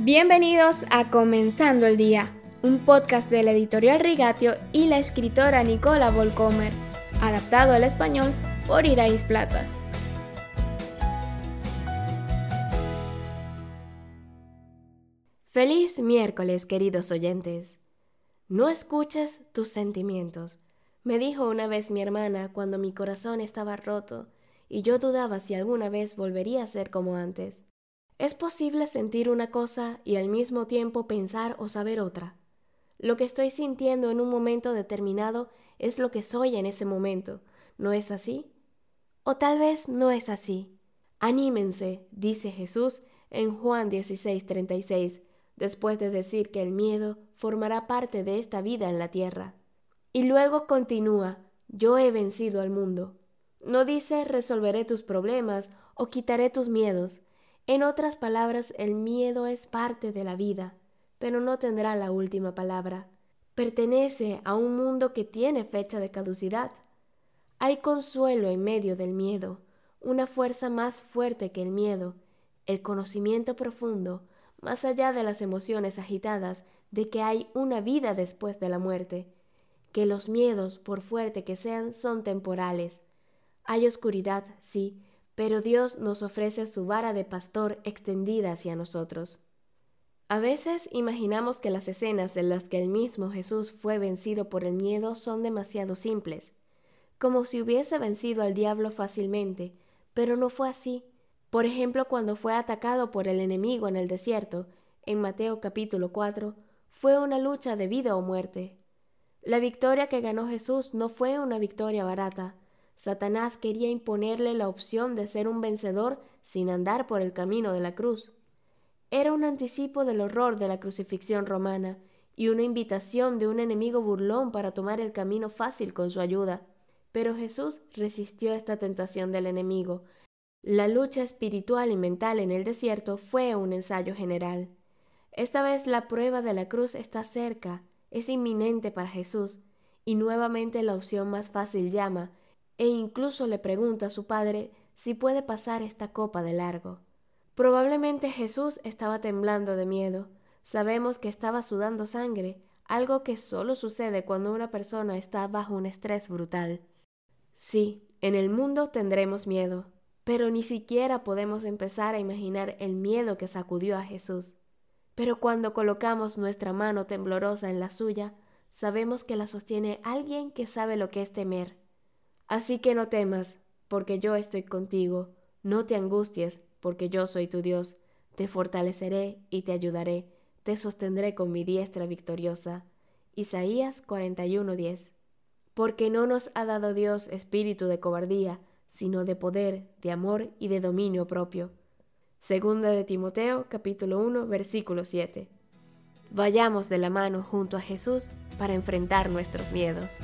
Bienvenidos a Comenzando el Día, un podcast de la editorial Rigatio y la escritora Nicola Volcomer, adaptado al español por Irais Plata. Feliz miércoles, queridos oyentes. No escuches tus sentimientos, me dijo una vez mi hermana cuando mi corazón estaba roto y yo dudaba si alguna vez volvería a ser como antes. Es posible sentir una cosa y al mismo tiempo pensar o saber otra. Lo que estoy sintiendo en un momento determinado es lo que soy en ese momento. ¿No es así? O tal vez no es así. Anímense, dice Jesús en Juan 16:36, después de decir que el miedo formará parte de esta vida en la tierra. Y luego continúa, yo he vencido al mundo. No dice resolveré tus problemas o quitaré tus miedos, en otras palabras, el miedo es parte de la vida, pero no tendrá la última palabra. Pertenece a un mundo que tiene fecha de caducidad. Hay consuelo en medio del miedo, una fuerza más fuerte que el miedo, el conocimiento profundo, más allá de las emociones agitadas, de que hay una vida después de la muerte, que los miedos, por fuerte que sean, son temporales. Hay oscuridad, sí, pero Dios nos ofrece su vara de pastor extendida hacia nosotros. A veces imaginamos que las escenas en las que el mismo Jesús fue vencido por el miedo son demasiado simples, como si hubiese vencido al diablo fácilmente, pero no fue así. Por ejemplo, cuando fue atacado por el enemigo en el desierto, en Mateo capítulo 4, fue una lucha de vida o muerte. La victoria que ganó Jesús no fue una victoria barata, Satanás quería imponerle la opción de ser un vencedor sin andar por el camino de la cruz. Era un anticipo del horror de la crucifixión romana y una invitación de un enemigo burlón para tomar el camino fácil con su ayuda. Pero Jesús resistió esta tentación del enemigo. La lucha espiritual y mental en el desierto fue un ensayo general. Esta vez la prueba de la cruz está cerca, es inminente para Jesús, y nuevamente la opción más fácil llama, e incluso le pregunta a su padre si puede pasar esta copa de largo. Probablemente Jesús estaba temblando de miedo. Sabemos que estaba sudando sangre, algo que solo sucede cuando una persona está bajo un estrés brutal. Sí, en el mundo tendremos miedo, pero ni siquiera podemos empezar a imaginar el miedo que sacudió a Jesús. Pero cuando colocamos nuestra mano temblorosa en la suya, sabemos que la sostiene alguien que sabe lo que es temer, Así que no temas, porque yo estoy contigo, no te angusties, porque yo soy tu Dios, te fortaleceré y te ayudaré, te sostendré con mi diestra victoriosa. Isaías 41:10 Porque no nos ha dado Dios espíritu de cobardía, sino de poder, de amor y de dominio propio. Segunda de Timoteo capítulo 1 versículo 7. Vayamos de la mano junto a Jesús para enfrentar nuestros miedos.